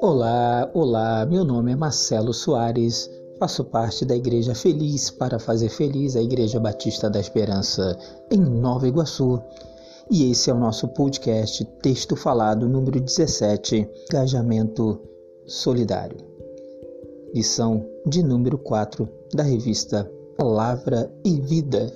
Olá, olá, meu nome é Marcelo Soares, faço parte da Igreja Feliz para Fazer Feliz, a Igreja Batista da Esperança, em Nova Iguaçu. E esse é o nosso podcast Texto Falado número 17, Engajamento Solidário. Lição de número 4 da revista Palavra e Vida.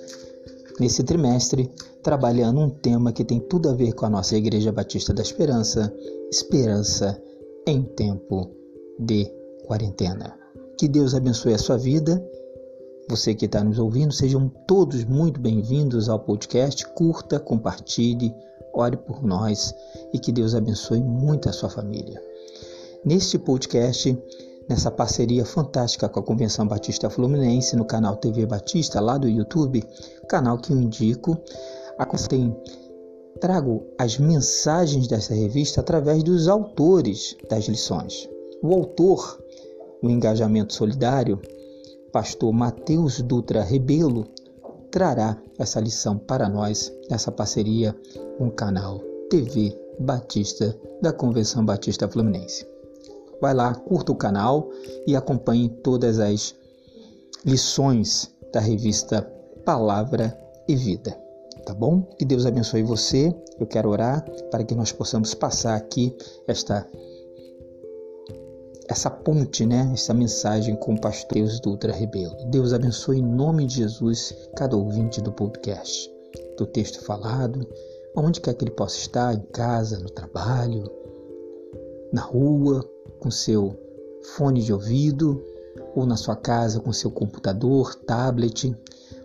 Nesse trimestre, trabalhando um tema que tem tudo a ver com a nossa Igreja Batista da Esperança, esperança em tempo de quarentena. Que Deus abençoe a sua vida. Você que está nos ouvindo, sejam todos muito bem-vindos ao podcast. Curta, compartilhe, ore por nós e que Deus abençoe muito a sua família. Neste podcast, nessa parceria fantástica com a Convenção Batista Fluminense no canal TV Batista, lá do YouTube, canal que eu indico, tem trago as mensagens dessa revista através dos autores das lições. O autor, o Engajamento Solidário, pastor Mateus Dutra Rebelo, trará essa lição para nós nessa parceria com o canal TV Batista da Convenção Batista Fluminense. Vai lá, curta o canal e acompanhe todas as lições da revista Palavra e Vida tá bom? Que Deus abençoe você. Eu quero orar para que nós possamos passar aqui esta essa ponte, né? Essa mensagem com o pastor Deus Dutra Rebelo. Deus abençoe em nome de Jesus cada ouvinte do podcast, do texto falado, onde quer que ele possa estar, em casa, no trabalho, na rua, com seu fone de ouvido, ou na sua casa com seu computador, tablet.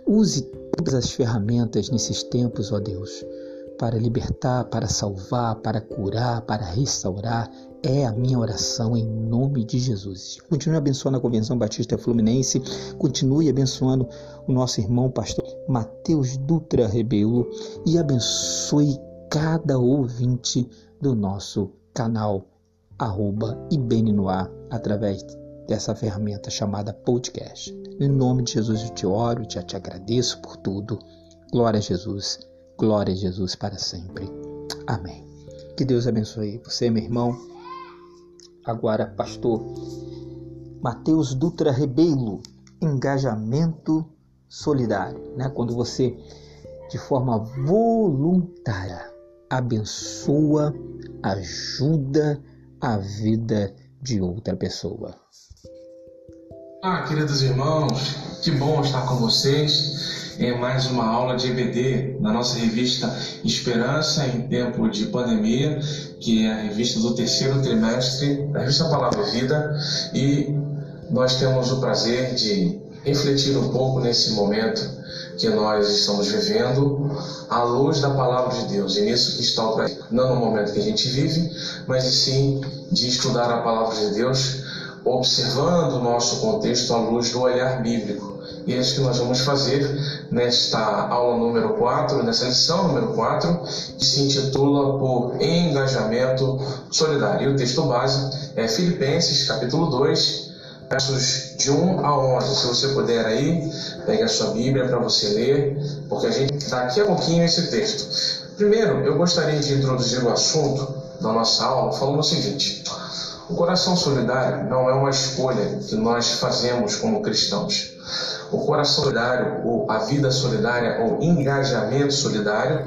Use todas as ferramentas nesses tempos, ó Deus, para libertar, para salvar, para curar, para restaurar. É a minha oração em nome de Jesus. Continue abençoando a Convenção Batista Fluminense, continue abençoando o nosso irmão pastor Mateus Dutra Rebelo e abençoe cada ouvinte do nosso canal arroba Ibeninoar através dessa ferramenta chamada podcast. Em nome de Jesus eu te oro, já te agradeço por tudo. Glória a Jesus, glória a Jesus para sempre. Amém. Que Deus abençoe você, meu irmão. Agora, pastor Mateus Dutra Rebelo, engajamento solidário, né? Quando você de forma voluntária abençoa, ajuda a vida de outra pessoa. Olá, queridos irmãos, que bom estar com vocês em mais uma aula de EBD da nossa revista Esperança em Tempo de Pandemia, que é a revista do terceiro trimestre da revista Palavra Vida, e nós temos o prazer de refletir um pouco nesse momento que nós estamos vivendo à luz da palavra de Deus. E nisso que está o prazer, não no momento que a gente vive, mas sim de estudar a palavra de Deus observando o nosso contexto à luz do olhar bíblico. E é isso que nós vamos fazer nesta aula número 4, nessa lição número 4, que se intitula por Engajamento Solidário. E o texto base é Filipenses, capítulo 2, versos de 1 a 11. Se você puder aí, pegue a sua Bíblia para você ler, porque a gente daqui a pouquinho esse texto. Primeiro, eu gostaria de introduzir o assunto da nossa aula falando o seguinte: o coração solidário não é uma escolha que nós fazemos como cristãos. O coração solidário, ou a vida solidária, ou engajamento solidário,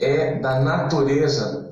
é da natureza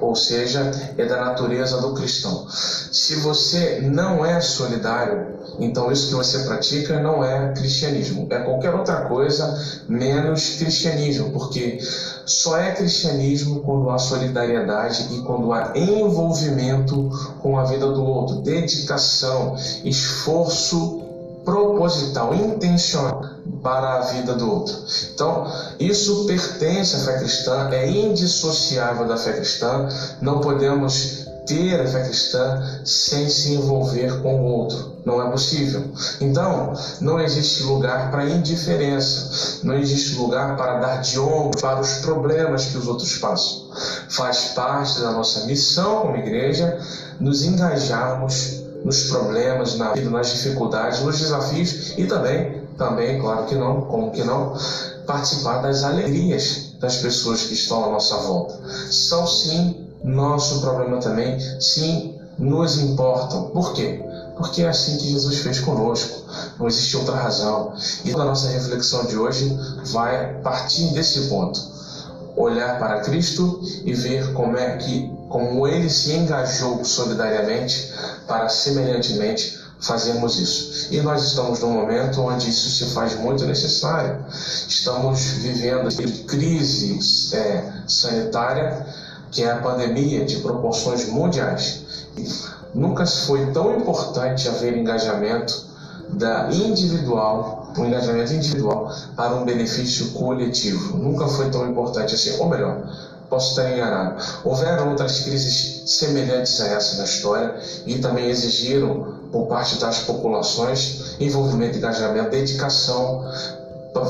ou seja, é da natureza do cristão. Se você não é solidário, então isso que você pratica não é cristianismo, é qualquer outra coisa menos cristianismo, porque só é cristianismo quando há solidariedade e quando há envolvimento com a vida do outro, dedicação, esforço proposital, intencional para a vida do outro. Então, isso pertence à fé cristã, é indissociável da fé cristã, não podemos ter a fé cristã sem se envolver com o outro. Não é possível. Então, não existe lugar para indiferença, não existe lugar para dar de ombro para os problemas que os outros passam. Faz parte da nossa missão como igreja nos engajarmos nos problemas, na vida, nas dificuldades, nos desafios e também, também, claro que não, como que não, participar das alegrias das pessoas que estão à nossa volta. São sim nosso problema também, sim, nos importam. Por quê? Porque é assim que Jesus fez conosco. Não existe outra razão. E a nossa reflexão de hoje vai partir desse ponto. Olhar para Cristo e ver como é que, como ele se engajou solidariamente para semelhantemente fazermos isso. E nós estamos num momento onde isso se faz muito necessário. Estamos vivendo crise é, sanitária, que é a pandemia de proporções mundiais. Nunca foi tão importante haver engajamento da individual, um engajamento individual para um benefício coletivo. Nunca foi tão importante assim, ou melhor, posso estar enganado. Houveram outras crises semelhantes a essa na história e também exigiram por parte das populações envolvimento, engajamento, dedicação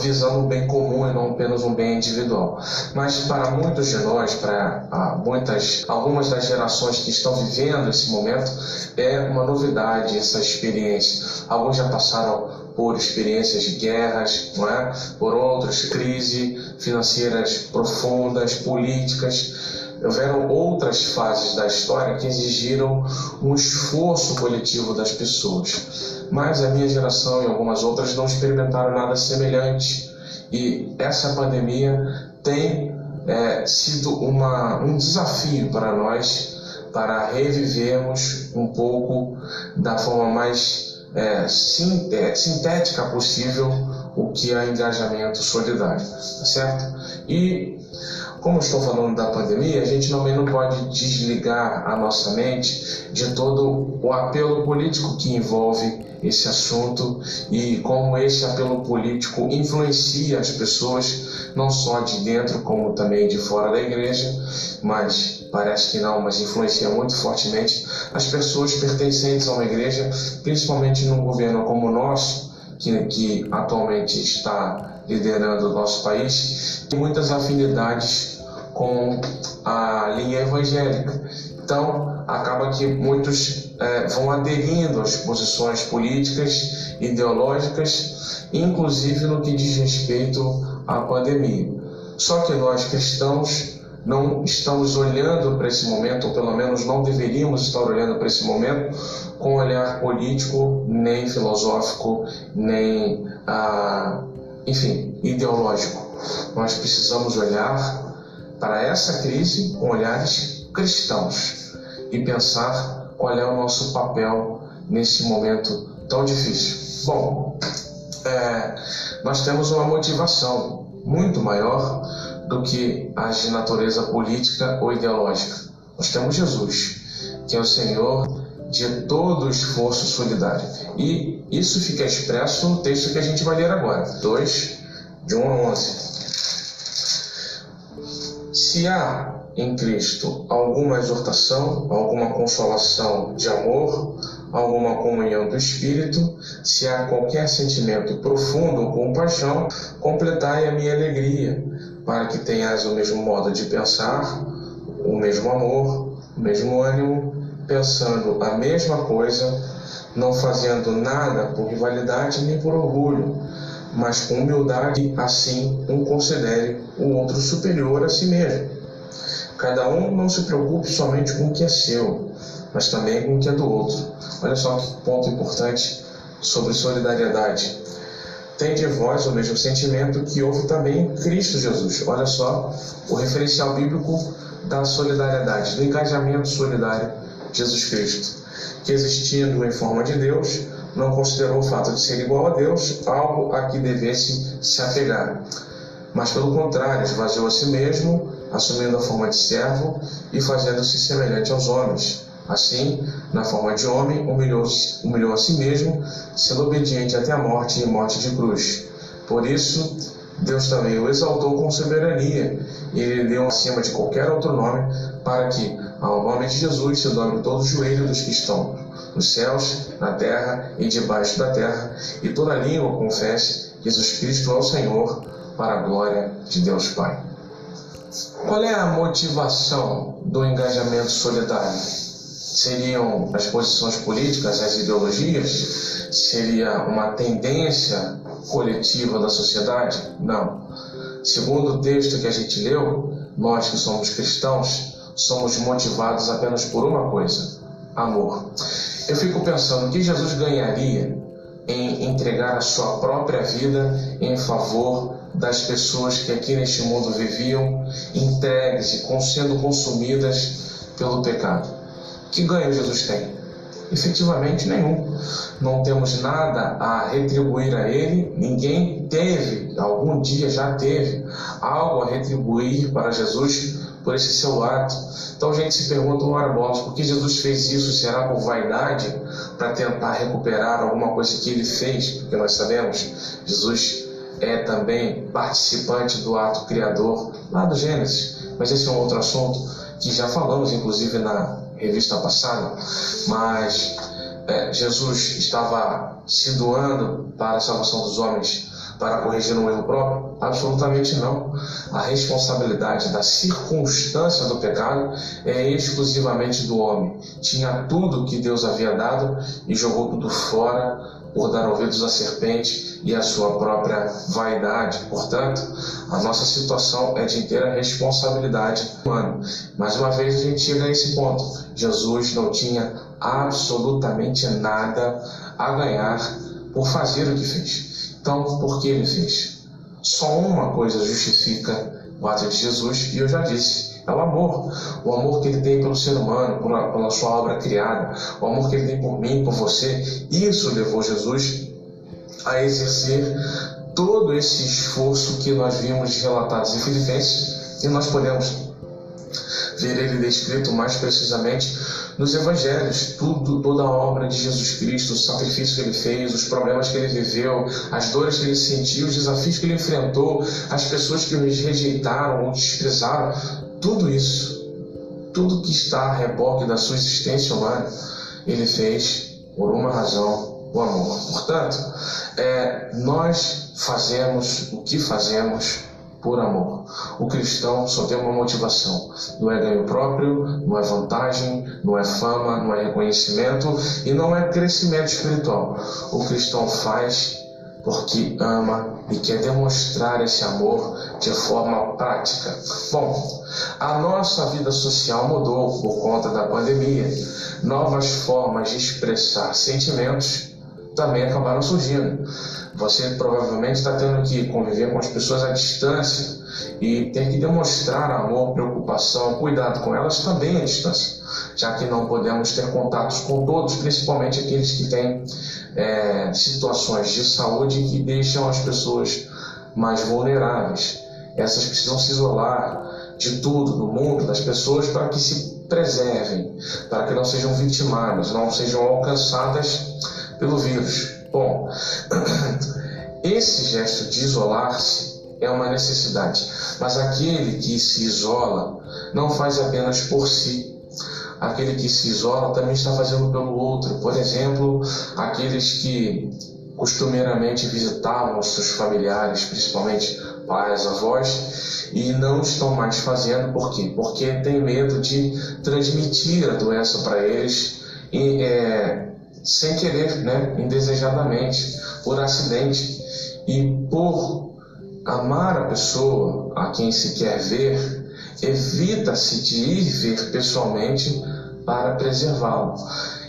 visando um bem comum e não apenas um bem individual. Mas para muitos de nós, para ah, muitas, algumas das gerações que estão vivendo esse momento, é uma novidade essa experiência. Alguns já passaram por experiências de guerras, é? por outras crises financeiras profundas, políticas houveram outras fases da história que exigiram um esforço coletivo das pessoas. Mas a minha geração e algumas outras não experimentaram nada semelhante. E essa pandemia tem é, sido uma, um desafio para nós para revivermos um pouco da forma mais é, é sintética possível o que é engajamento solidário, tá certo? E como estou falando da pandemia, a gente também não pode desligar a nossa mente de todo o apelo político que envolve esse assunto e como esse apelo político influencia as pessoas, não só de dentro como também de fora da igreja, mas parece que não, mas influencia muito fortemente as pessoas pertencentes a uma igreja, principalmente num governo como o nosso, que, que atualmente está liderando o nosso país, tem muitas afinidades com a linha evangélica. Então, acaba que muitos é, vão aderindo às posições políticas, ideológicas, inclusive no que diz respeito à pandemia. Só que nós cristãos não estamos olhando para esse momento, ou pelo menos não deveríamos estar olhando para esse momento com olhar político, nem filosófico, nem, ah, enfim, ideológico. Nós precisamos olhar para essa crise com olhares cristãos e pensar qual é o nosso papel nesse momento tão difícil. Bom, é, nós temos uma motivação muito maior do que as de natureza política ou ideológica. Nós temos Jesus, que é o Senhor de todo o esforço solidário. E isso fica expresso no texto que a gente vai ler agora, 2, de 1 a 11. Se há em Cristo alguma exortação, alguma consolação de amor, alguma comunhão do Espírito, se há qualquer sentimento profundo ou compaixão, completai a minha alegria, para que tenhas o mesmo modo de pensar, o mesmo amor, o mesmo ânimo, pensando a mesma coisa, não fazendo nada por rivalidade nem por orgulho mas com humildade, assim um considere o outro superior a si mesmo. Cada um não se preocupe somente com o que é seu, mas também com o que é do outro. Olha só que ponto importante sobre solidariedade. Tem de vós o mesmo sentimento que houve também em Cristo Jesus. Olha só o referencial bíblico da solidariedade, do engajamento solidário de Jesus Cristo, que existindo em forma de Deus, não considerou o fato de ser igual a Deus algo a que devesse se apegar, mas pelo contrário, esvaziou a si mesmo, assumindo a forma de servo e fazendo-se semelhante aos homens. Assim, na forma de homem, humilhou, humilhou a si mesmo, sendo obediente até a morte e morte de cruz. Por isso, Deus também o exaltou com soberania e lhe deu acima de qualquer outro nome, para que, ao nome de Jesus, se dobre todo o joelho dos que estão nos céus, na terra e debaixo da terra, e toda língua confesse Jesus Cristo é o Senhor, para a glória de Deus Pai. Qual é a motivação do engajamento solidário? Seriam as posições políticas, as ideologias? Seria uma tendência coletiva da sociedade? Não. Segundo o texto que a gente leu, nós que somos cristãos somos motivados apenas por uma coisa: amor. Eu fico pensando o que Jesus ganharia em entregar a sua própria vida em favor das pessoas que aqui neste mundo viviam, entregues e sendo consumidas pelo pecado. Que ganho Jesus tem? Efetivamente nenhum. Não temos nada a retribuir a Ele, ninguém teve, algum dia já teve, algo a retribuir para Jesus por esse seu ato. Então a gente se pergunta, ora bolas, por que Jesus fez isso? Será por vaidade? Para tentar recuperar alguma coisa que ele fez? Porque nós sabemos, Jesus é também participante do ato criador lá do Gênesis. Mas esse é um outro assunto que já falamos, inclusive, na revista passada. Mas é, Jesus estava se doando para a salvação dos homens para corrigir um erro próprio? Absolutamente não. A responsabilidade da circunstância do pecado é exclusivamente do homem. Tinha tudo que Deus havia dado e jogou tudo fora por dar ouvidos à serpente e à sua própria vaidade. Portanto, a nossa situação é de inteira responsabilidade humana. Mais uma vez a gente chega a esse ponto. Jesus não tinha absolutamente nada a ganhar por fazer o que fez. Então, por que ele fez? Só uma coisa justifica o ato de Jesus, e eu já disse, é o amor. O amor que ele tem pelo ser humano, pela, pela sua obra criada, o amor que ele tem por mim, por você. Isso levou Jesus a exercer todo esse esforço que nós vimos relatados em Filipenses, e nós podemos ver ele descrito mais precisamente nos evangelhos, tudo, toda a obra de Jesus Cristo, o sacrifício que ele fez, os problemas que ele viveu, as dores que ele sentiu, os desafios que ele enfrentou, as pessoas que o rejeitaram ou desprezaram, tudo isso, tudo que está a reboque da sua existência humana, ele fez por uma razão, o amor. Portanto, é, nós fazemos o que fazemos por amor. O cristão só tem uma motivação: não é ganho próprio, não é vantagem, não é fama, não é reconhecimento e não é crescimento espiritual. O cristão faz porque ama e quer demonstrar esse amor de forma prática. Bom, a nossa vida social mudou por conta da pandemia. Novas formas de expressar sentimentos também acabaram surgindo. Você provavelmente está tendo que conviver com as pessoas à distância e ter que demonstrar amor, preocupação, cuidado com elas também à distância, já que não podemos ter contatos com todos, principalmente aqueles que têm é, situações de saúde que deixam as pessoas mais vulneráveis. Essas precisam se isolar de tudo, do mundo, das pessoas, para que se preservem, para que não sejam vitimadas, não sejam alcançadas pelo vírus. Bom, esse gesto de isolar-se é uma necessidade, mas aquele que se isola não faz apenas por si. Aquele que se isola também está fazendo pelo outro. Por exemplo, aqueles que costumeiramente visitavam os seus familiares, principalmente pais, avós, e não estão mais fazendo. Por quê? Porque tem medo de transmitir a doença para eles e, é, sem querer, né? indesejadamente, por acidente. E por amar a pessoa a quem se quer ver, evita-se de ir ver pessoalmente para preservá-lo.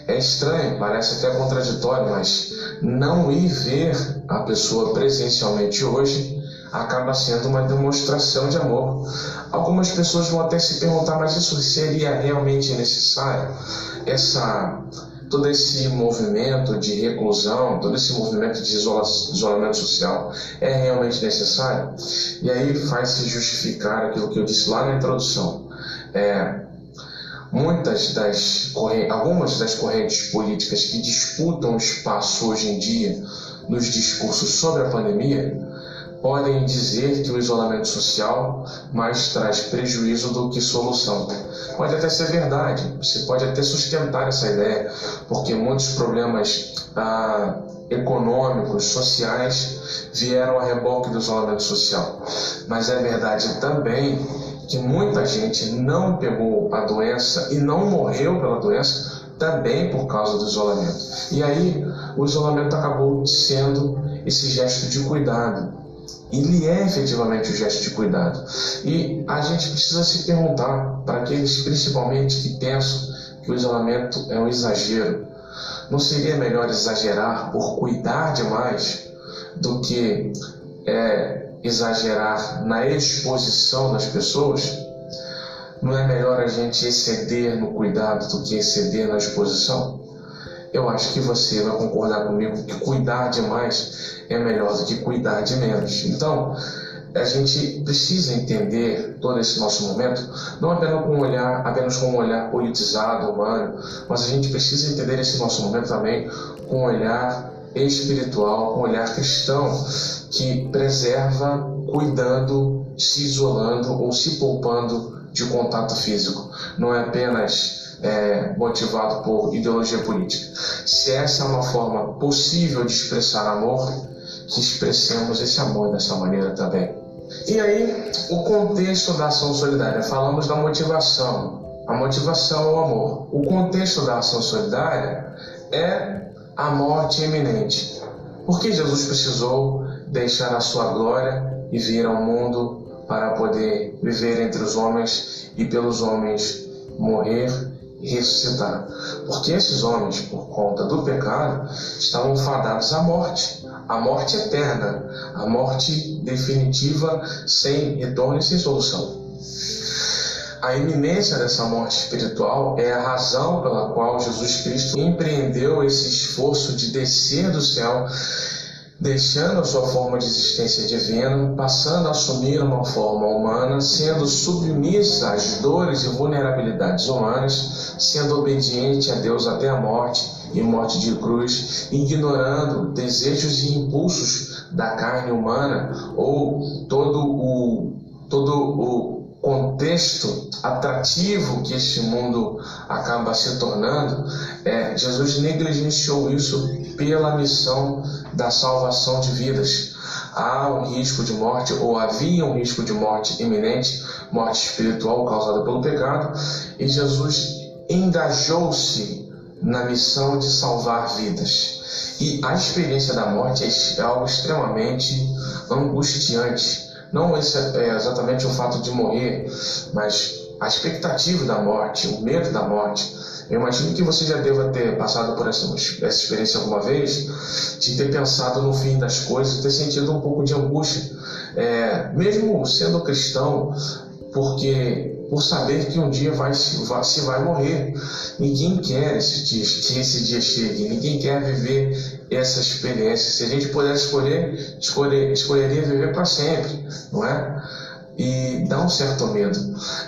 É estranho, parece até contraditório, mas não ir ver a pessoa presencialmente hoje acaba sendo uma demonstração de amor. Algumas pessoas vão até se perguntar, mas isso seria realmente necessário? Essa todo esse movimento de reclusão, todo esse movimento de isola isolamento social é realmente necessário? E aí faz-se justificar aquilo que eu disse lá na introdução. É, muitas das algumas das correntes políticas que disputam espaço hoje em dia nos discursos sobre a pandemia podem dizer que o isolamento social mais traz prejuízo do que solução. Pode até ser verdade, você pode até sustentar essa ideia, porque muitos problemas ah, econômicos, sociais, vieram a reboque do isolamento social. Mas é verdade também que muita gente não pegou a doença e não morreu pela doença também por causa do isolamento. E aí o isolamento acabou sendo esse gesto de cuidado ele é efetivamente o gesto de cuidado. E a gente precisa se perguntar, para aqueles principalmente que pensam que o isolamento é um exagero, não seria melhor exagerar por cuidar demais do que é, exagerar na exposição das pessoas? Não é melhor a gente exceder no cuidado do que exceder na exposição? Eu acho que você vai concordar comigo que cuidar demais é melhor do que cuidar de menos. Então, a gente precisa entender todo esse nosso momento, não apenas com um olhar, apenas com um olhar politizado, humano, mas a gente precisa entender esse nosso momento também com um olhar espiritual, com um olhar cristão, que preserva, cuidando, se isolando ou se poupando de contato físico. Não é apenas é, motivado por ideologia política. Se essa é uma forma possível de expressar amor, que expressemos esse amor dessa maneira também. E aí, o contexto da ação solidária. Falamos da motivação. A motivação é o amor. O contexto da ação solidária é a morte iminente. Por que Jesus precisou deixar a sua glória e vir ao mundo para poder viver entre os homens e pelos homens morrer e ressuscitar? Porque esses homens, por conta do pecado, estavam fadados à morte a morte eterna, a morte definitiva, sem retorno e sem solução. A iminência dessa morte espiritual é a razão pela qual Jesus Cristo empreendeu esse esforço de descer do céu, deixando a sua forma de existência divina, passando a assumir uma forma humana, sendo submissa às dores e vulnerabilidades humanas, sendo obediente a Deus até a morte e morte de cruz, ignorando desejos e impulsos da carne humana ou todo o, todo o contexto atrativo que este mundo acaba se tornando, é, Jesus negligenciou isso pela missão da salvação de vidas. Há um risco de morte, ou havia um risco de morte iminente, morte espiritual causada pelo pecado, e Jesus engajou-se na missão de salvar vidas. E a experiência da morte é algo extremamente angustiante. Não esse é exatamente o fato de morrer, mas a expectativa da morte, o medo da morte. Eu imagino que você já deva ter passado por essa, essa experiência alguma vez, de ter pensado no fim das coisas, ter sentido um pouco de angústia. É, mesmo sendo cristão, porque por saber que um dia vai, vai, se vai morrer. Ninguém quer esse dia, que esse dia chegue, ninguém quer viver essa experiência. Se a gente pudesse escolher, escolher escolheria viver para sempre, não é? E dá um certo medo.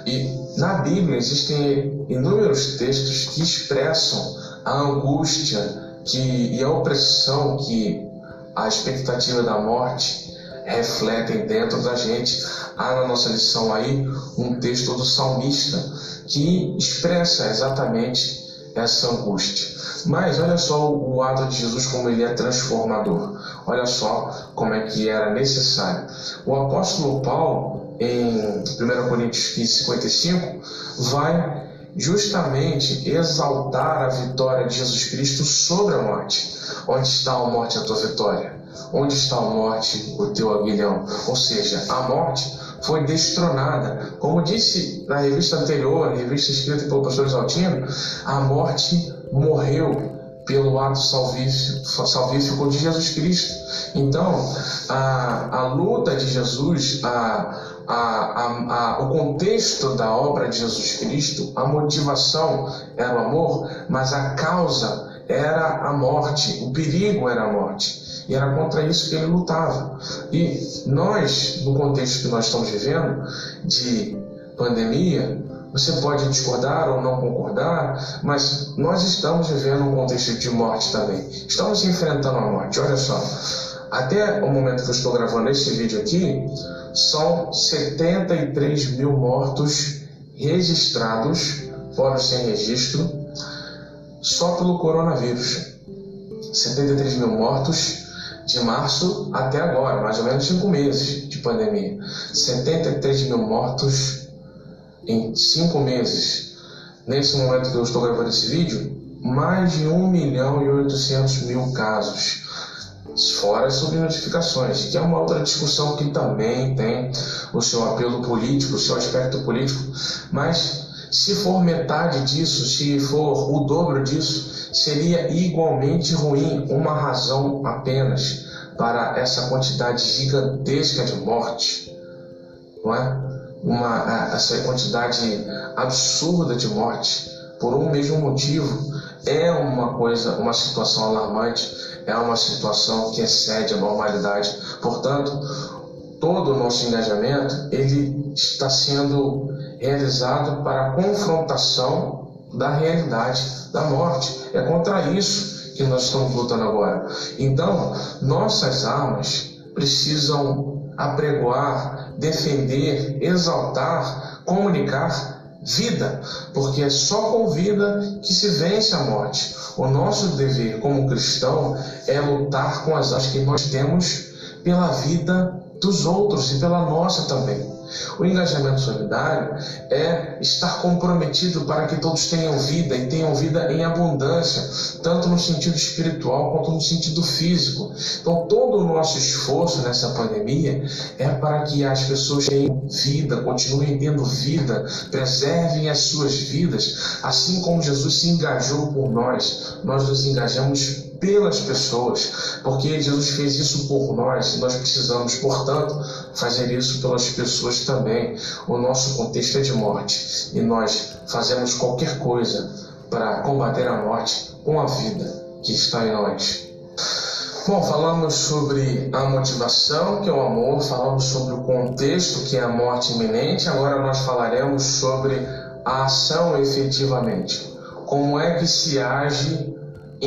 E na Bíblia existem inúmeros textos que expressam a angústia que, e a opressão que a expectativa da morte refletem dentro da gente. Há na nossa lição aí um texto do salmista que expressa exatamente essa angústia. Mas olha só o ato de Jesus como ele é transformador. Olha só como é que era necessário. O apóstolo Paulo, em 1 Coríntios 15, 55, vai justamente exaltar a vitória de Jesus Cristo sobre a morte. Onde está a morte, a tua vitória? Onde está a morte, o teu aguilhão? Ou seja, a morte foi destronada. Como disse na revista anterior, a revista escrita pelo pastor Exaltino, a morte morreu pelo ato salvífico, de Jesus Cristo. Então, a, a luta de Jesus, a, a, o contexto da obra de Jesus Cristo, a motivação era o amor, mas a causa era a morte, o perigo era a morte. E era contra isso que ele lutava. E nós, no contexto que nós estamos vivendo, de pandemia, você pode discordar ou não concordar, mas nós estamos vivendo um contexto de morte também. Estamos enfrentando a morte. Olha só, até o momento que eu estou gravando esse vídeo aqui, são 73 mil mortos registrados, fora sem registro, só pelo coronavírus. 73 mil mortos de março até agora, mais ou menos cinco meses de pandemia. 73 mil mortos em cinco meses. Nesse momento que eu estou gravando esse vídeo, mais de 1 milhão e 800 mil casos. fora as subnotificações, que é uma outra discussão que também tem o seu apelo político, o seu aspecto político, mas se for metade disso, se for o dobro disso, seria igualmente ruim uma razão apenas para essa quantidade gigantesca de morte, não é? Uma, essa quantidade absurda de morte por um mesmo motivo é uma coisa, uma situação alarmante, é uma situação que excede a normalidade. Portanto, todo o nosso engajamento ele está sendo realizado para a confrontação da realidade da morte. É contra isso que nós estamos lutando agora. Então, nossas armas precisam apregoar, defender, exaltar, comunicar vida, porque é só com vida que se vence a morte. O nosso dever como cristão é lutar com as armas que nós temos pela vida dos outros e pela nossa também. O engajamento solidário é estar comprometido para que todos tenham vida e tenham vida em abundância, tanto no sentido espiritual quanto no sentido físico. Então, todo o nosso esforço nessa pandemia é para que as pessoas tenham vida, continuem tendo vida, preservem as suas vidas, assim como Jesus se engajou por nós, nós nos engajamos pelas pessoas, porque Jesus fez isso por nós nós precisamos, portanto, fazer isso pelas pessoas também. O nosso contexto é de morte e nós fazemos qualquer coisa para combater a morte com a vida que está em nós. Bom, falamos sobre a motivação, que é o amor, falamos sobre o contexto, que é a morte iminente, agora nós falaremos sobre a ação efetivamente. Como é que se age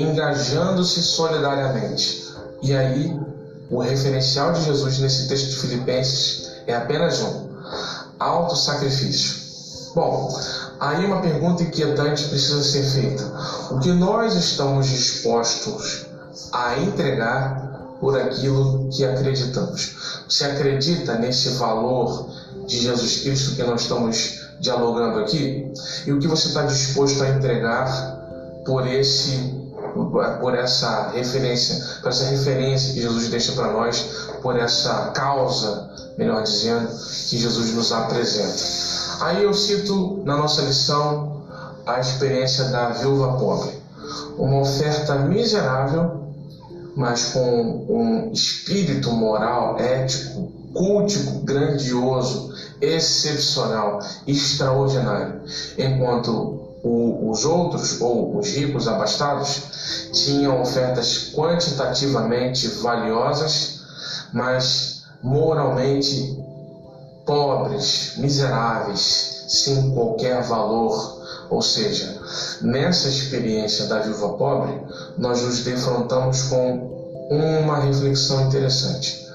engajando-se solidariamente. E aí, o referencial de Jesus nesse texto de Filipenses é apenas um: auto-sacrifício. Bom, aí uma pergunta inquietante precisa ser feita: o que nós estamos dispostos a entregar por aquilo que acreditamos? Você acredita nesse valor de Jesus Cristo que nós estamos dialogando aqui? E o que você está disposto a entregar por esse por essa referência, por essa referência que Jesus deixa para nós, por essa causa, melhor dizendo, que Jesus nos apresenta. Aí eu cito na nossa lição a experiência da viúva pobre. Uma oferta miserável, mas com um espírito moral, ético, cultico, grandioso, excepcional, extraordinário. Enquanto o, os outros, ou os ricos abastados, tinham ofertas quantitativamente valiosas, mas moralmente pobres, miseráveis, sem qualquer valor. Ou seja, nessa experiência da viúva pobre, nós nos defrontamos com uma reflexão interessante: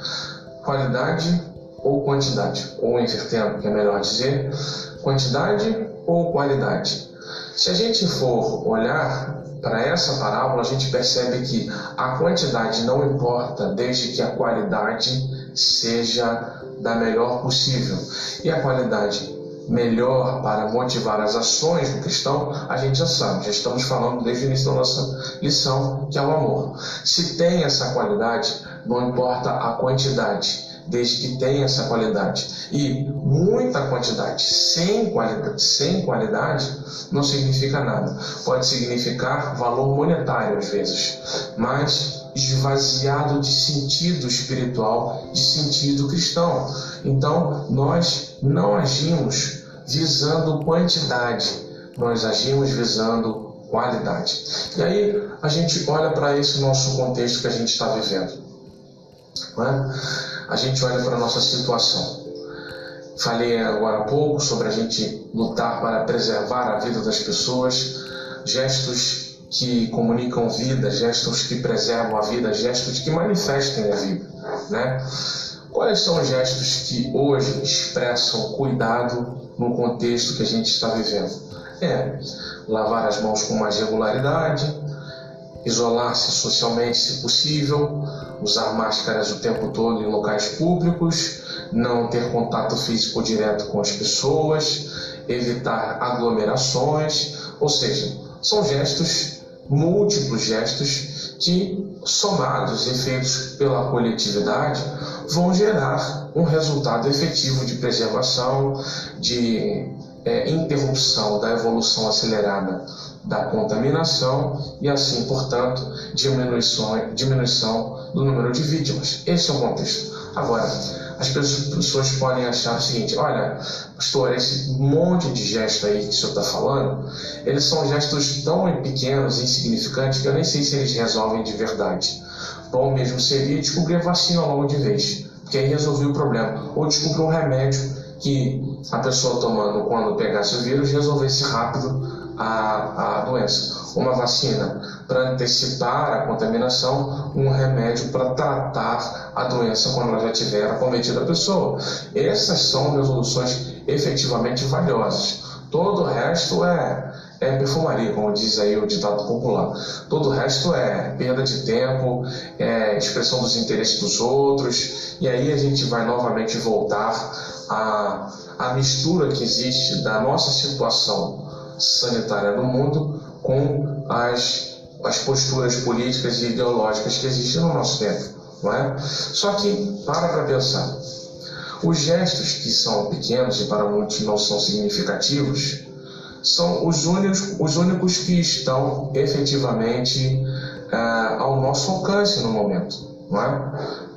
qualidade ou quantidade? Ou invertendo, que é melhor dizer, quantidade ou qualidade? Se a gente for olhar para essa parábola, a gente percebe que a quantidade não importa desde que a qualidade seja da melhor possível. E a qualidade melhor para motivar as ações do cristão, a gente já sabe, já estamos falando desde o início da nossa lição, que é o amor. Se tem essa qualidade, não importa a quantidade desde que tenha essa qualidade. E muita quantidade sem qualidade, sem qualidade não significa nada. Pode significar valor monetário às vezes, mas esvaziado de sentido espiritual, de sentido cristão. Então, nós não agimos visando quantidade, nós agimos visando qualidade. E aí a gente olha para esse nosso contexto que a gente está vivendo. Não é? A gente olha para a nossa situação. Falei agora há pouco sobre a gente lutar para preservar a vida das pessoas, gestos que comunicam vida, gestos que preservam a vida, gestos que manifestem a vida, né? Quais são os gestos que hoje expressam cuidado no contexto que a gente está vivendo? É lavar as mãos com mais regularidade, isolar-se socialmente se possível, usar máscaras o tempo todo em locais públicos, não ter contato físico direto com as pessoas, evitar aglomerações, ou seja, são gestos múltiplos gestos que, somados e feitos pela coletividade, vão gerar um resultado efetivo de preservação, de é, interrupção da evolução acelerada da contaminação e, assim, portanto, diminuição, diminuição do número de vítimas. Esse é o contexto. Agora, as pessoas podem achar o seguinte: olha, pastor, esse monte de gesto aí que o senhor está falando, eles são gestos tão pequenos e insignificantes que eu nem sei se eles resolvem de verdade. Bom mesmo seria descobrir a vacina logo de vez, porque aí resolveu o problema. Ou descobrir um remédio que a pessoa tomando quando pegasse o vírus resolvesse rápido a, a doença. Uma vacina para antecipar a contaminação, um remédio para tratar a doença quando ela já tiver acometido a pessoa. Essas são resoluções efetivamente valiosas. Todo o resto é, é perfumaria, como diz aí o ditado popular. Todo o resto é perda de tempo, é expressão dos interesses dos outros, e aí a gente vai novamente voltar à, à mistura que existe da nossa situação sanitária no mundo com as as posturas políticas e ideológicas que existem no nosso tempo. Não é? Só que, para para pensar, os gestos que são pequenos e para muitos não são significativos são os únicos, os únicos que estão efetivamente ah, ao nosso alcance no momento. Não é?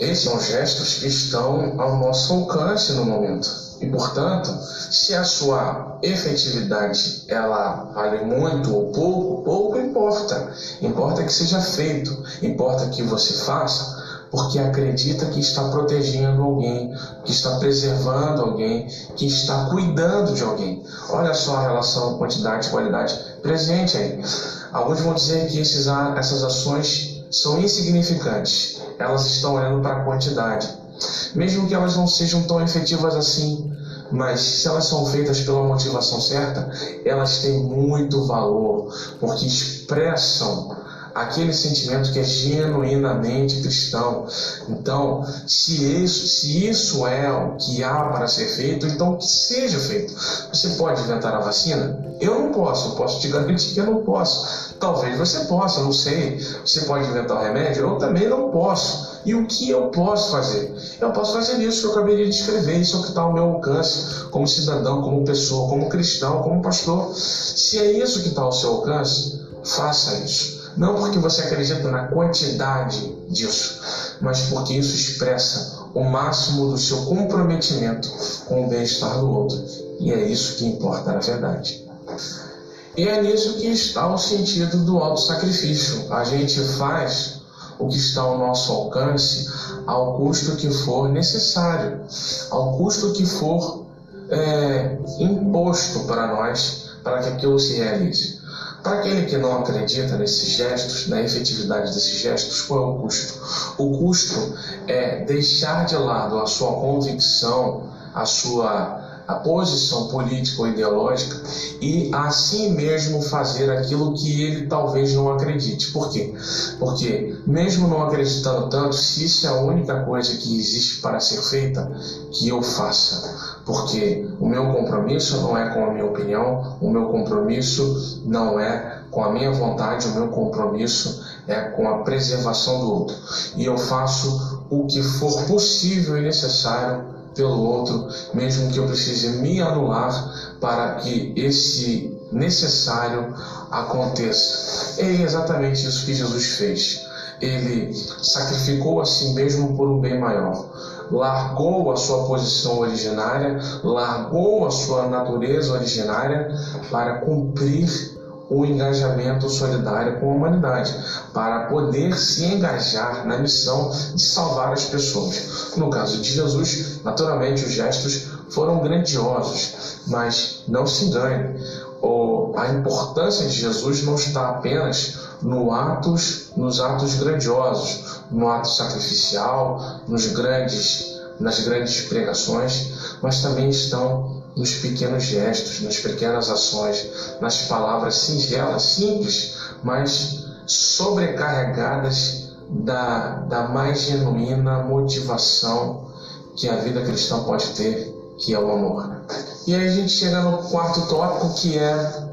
Esses são gestos que estão ao nosso alcance no momento. E, portanto, se a sua efetividade ela vale muito ou pouco, pouco importa. Importa que seja feito, importa que você faça, porque acredita que está protegendo alguém, que está preservando alguém, que está cuidando de alguém. Olha só a relação quantidade e qualidade presente aí. Alguns vão dizer que esses, essas ações são insignificantes, elas estão olhando para a quantidade mesmo que elas não sejam tão efetivas assim. Mas se elas são feitas pela motivação certa, elas têm muito valor, porque expressam aquele sentimento que é genuinamente cristão. Então, se isso, se isso é o que há para ser feito, então que seja feito. Você pode inventar a vacina? Eu não posso, eu posso te garantir que eu não posso. Talvez você possa, não sei. Você pode inventar o remédio? Eu também não posso. E o que eu posso fazer? Eu posso fazer isso que eu acabei de descrever, isso que está ao meu alcance, como cidadão, como pessoa, como cristão, como pastor. Se é isso que está ao seu alcance, faça isso. Não porque você acredita na quantidade disso, mas porque isso expressa o máximo do seu comprometimento com o bem-estar do outro. E é isso que importa na verdade. E é nisso que está o sentido do auto-sacrifício. A gente faz o que está ao nosso alcance ao custo que for necessário, ao custo que for é, imposto para nós para que aquilo se realize. Para aquele que não acredita nesses gestos, na efetividade desses gestos, qual é o custo? O custo é deixar de lado a sua convicção, a sua a posição política ou ideológica e assim mesmo fazer aquilo que ele talvez não acredite. Por quê? Porque, mesmo não acreditando tanto, se isso é a única coisa que existe para ser feita, que eu faça. Porque o meu compromisso não é com a minha opinião, o meu compromisso não é com a minha vontade, o meu compromisso é com a preservação do outro. E eu faço o que for possível e necessário pelo outro, mesmo que eu precise me anular para que esse necessário aconteça. É exatamente isso que Jesus fez. Ele sacrificou a si mesmo por um bem maior. Largou a sua posição originária, largou a sua natureza originária para cumprir o engajamento solidário com a humanidade, para poder se engajar na missão de salvar as pessoas. No caso de Jesus, naturalmente os gestos foram grandiosos, mas não se engane, a importância de Jesus não está apenas no atos, nos atos grandiosos, no ato sacrificial, nos grandes, nas grandes pregações, mas também estão nos pequenos gestos, nas pequenas ações, nas palavras singelas, simples, mas sobrecarregadas da, da mais genuína motivação que a vida cristã pode ter, que é o amor. E aí a gente chega no quarto tópico que é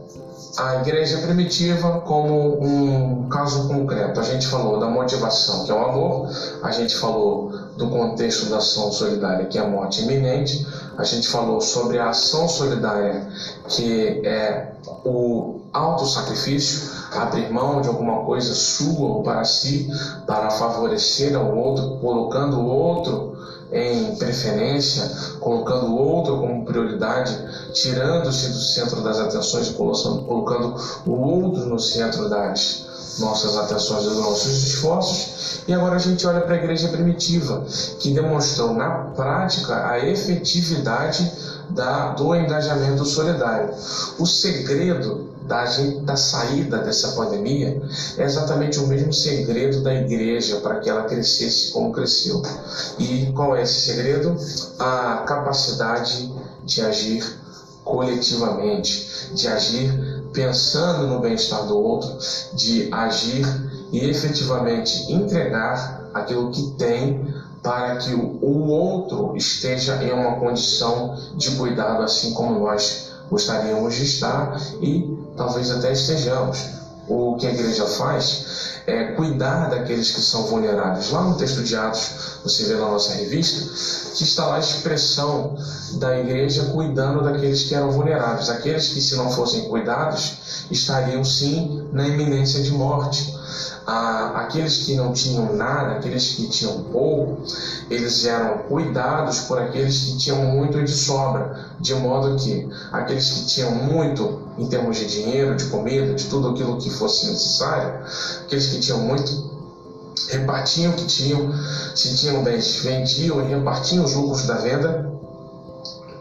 a igreja primitiva como um caso concreto. A gente falou da motivação, que é o amor, a gente falou do contexto da ação solidária, que é a morte iminente, a gente falou sobre a ação solidária, que é o autossacrifício, abrir mão de alguma coisa sua ou para si, para favorecer ao outro, colocando o outro em preferência, colocando o outro como prioridade, tirando-se do centro das atenções e colocando o outro no centro das nossas atenções e dos nossos esforços. E agora a gente olha para a igreja primitiva, que demonstrou na prática a efetividade da, do engajamento solidário. O segredo da, da saída dessa pandemia é exatamente o mesmo segredo da igreja para que ela crescesse como cresceu. E qual é esse segredo? A capacidade de agir coletivamente, de agir pensando no bem-estar do outro, de agir e efetivamente entregar aquilo que tem para que o outro esteja em uma condição de cuidado assim como nós gostaríamos de estar e talvez até estejamos. O que a igreja faz é cuidar daqueles que são vulneráveis. Lá no texto de Atos, você vê na nossa revista, que está lá a expressão da igreja cuidando daqueles que eram vulneráveis. Aqueles que, se não fossem cuidados, estariam sim na iminência de morte aqueles que não tinham nada, aqueles que tinham pouco, eles eram cuidados por aqueles que tinham muito de sobra, de modo que aqueles que tinham muito em termos de dinheiro, de comida, de tudo aquilo que fosse necessário, aqueles que tinham muito repartiam o que tinham, se tinham bens, vendiam e repartiam os lucros da venda,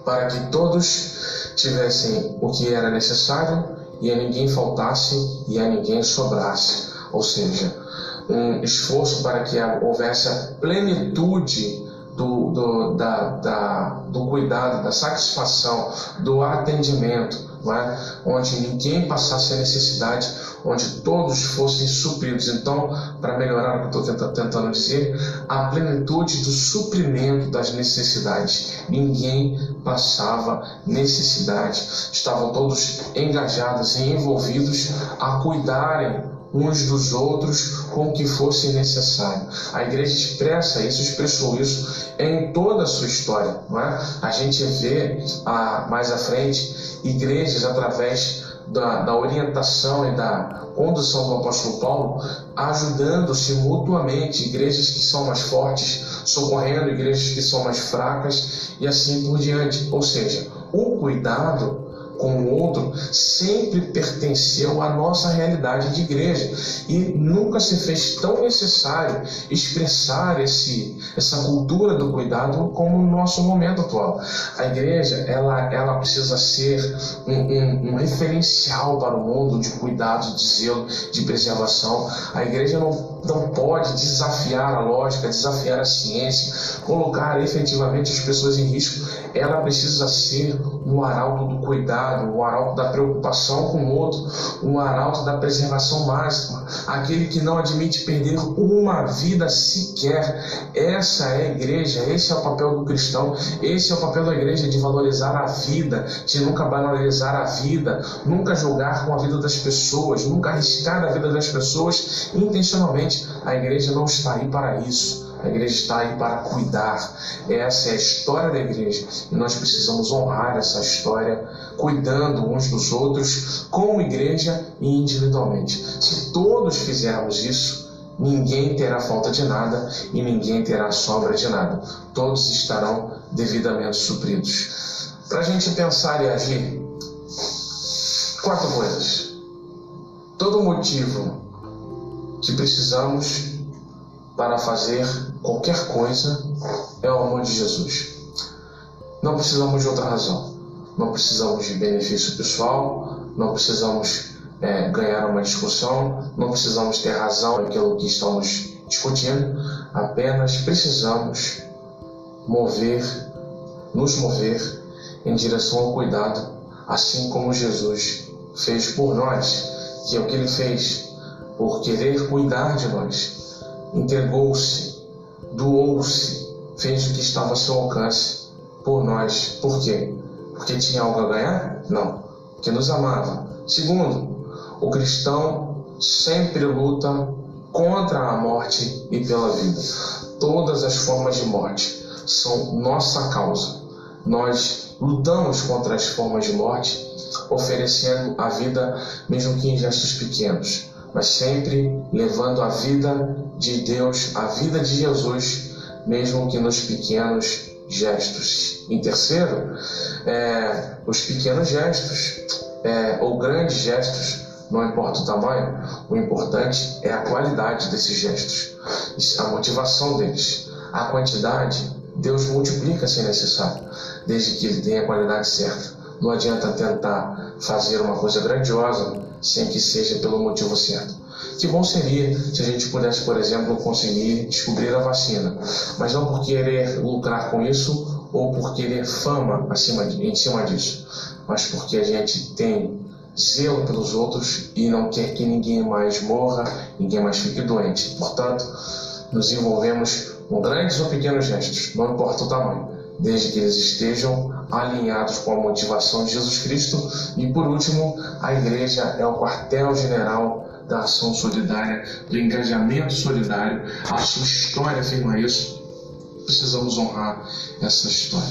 para que todos tivessem o que era necessário e a ninguém faltasse e a ninguém sobrasse. Ou seja, um esforço para que houvesse a plenitude do, do, da, da, do cuidado, da satisfação, do atendimento, onde ninguém passasse a necessidade, onde todos fossem supridos. Então, para melhorar o que estou tentando, tentando dizer, a plenitude do suprimento das necessidades. Ninguém passava necessidade. Estavam todos engajados e envolvidos a cuidarem uns dos outros com o que fosse necessário. A igreja expressa isso, expressou isso em toda a sua história. Não é? A gente vê ah, mais à frente igrejas através da, da, orientação e da condução do apóstolo Paulo, ajudando-se mutuamente, igrejas que são mais fortes, socorrendo igrejas que são mais fracas e assim por diante. Ou seja, o cuidado com o outro sempre pertenceu à nossa realidade de igreja e nunca se fez tão necessário expressar esse, essa cultura do cuidado como no nosso momento atual. A igreja ela, ela precisa ser um, um, um referencial para o mundo de cuidado, de zelo, de preservação. A igreja não, não pode desafiar a lógica, desafiar a ciência, colocar efetivamente as pessoas em risco. Ela precisa ser um arauto do cuidado o arauto da preocupação com o outro, o arauto da preservação máxima, aquele que não admite perder uma vida sequer. Essa é a igreja, esse é o papel do cristão, esse é o papel da igreja de valorizar a vida, de nunca banalizar a vida, nunca jogar com a vida das pessoas, nunca arriscar a vida das pessoas intencionalmente. A igreja não está aí para isso. A igreja está aí para cuidar. Essa é a história da igreja e nós precisamos honrar essa história, cuidando uns dos outros, como igreja e individualmente. Se todos fizermos isso, ninguém terá falta de nada e ninguém terá sobra de nada. Todos estarão devidamente supridos. Para a gente pensar e agir, quatro coisas. Todo motivo que precisamos para fazer qualquer coisa é o amor de Jesus. Não precisamos de outra razão. Não precisamos de benefício pessoal, não precisamos é, ganhar uma discussão, não precisamos ter razão naquilo que estamos discutindo, apenas precisamos mover, nos mover em direção ao cuidado, assim como Jesus fez por nós, que é o que ele fez, por querer cuidar de nós, entregou-se, doou-se, fez o que estava ao seu alcance por nós. Por quê? porque tinha algo a ganhar? Não, porque nos amava. Segundo, o cristão sempre luta contra a morte e pela vida. Todas as formas de morte são nossa causa. Nós lutamos contra as formas de morte, oferecendo a vida, mesmo que em gestos pequenos, mas sempre levando a vida de Deus, a vida de Jesus, mesmo que nos pequenos gestos. Em terceiro, é, os pequenos gestos é, ou grandes gestos, não importa o tamanho, o importante é a qualidade desses gestos, a motivação deles. A quantidade, Deus multiplica se necessário, desde que ele tenha a qualidade certa. Não adianta tentar fazer uma coisa grandiosa sem que seja pelo motivo certo. Que bom seria se a gente pudesse, por exemplo, conseguir descobrir a vacina, mas não por querer lucrar com isso ou por querer fama acima de, em cima disso, mas porque a gente tem zelo pelos outros e não quer que ninguém mais morra, ninguém mais fique doente. Portanto, nos envolvemos com grandes ou pequenos gestos, não importa o tamanho, desde que eles estejam alinhados com a motivação de Jesus Cristo. E por último, a igreja é o quartel-general da ação solidária, do engajamento solidário. A sua história afirma isso. Precisamos honrar essa história.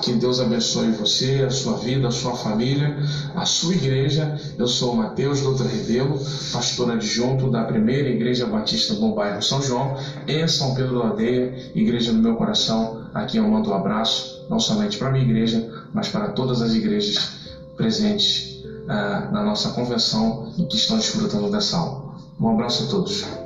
Que Deus abençoe você, a sua vida, a sua família, a sua igreja. Eu sou Mateus Doutor Rebelo, pastor adjunto da primeira Igreja Batista no bairro São João, em São Pedro da Aldeia, igreja do meu coração. Aqui eu mando um abraço, não somente para a minha igreja, mas para todas as igrejas presentes uh, na nossa convenção e que estão desfrutando dessa aula. Um abraço a todos.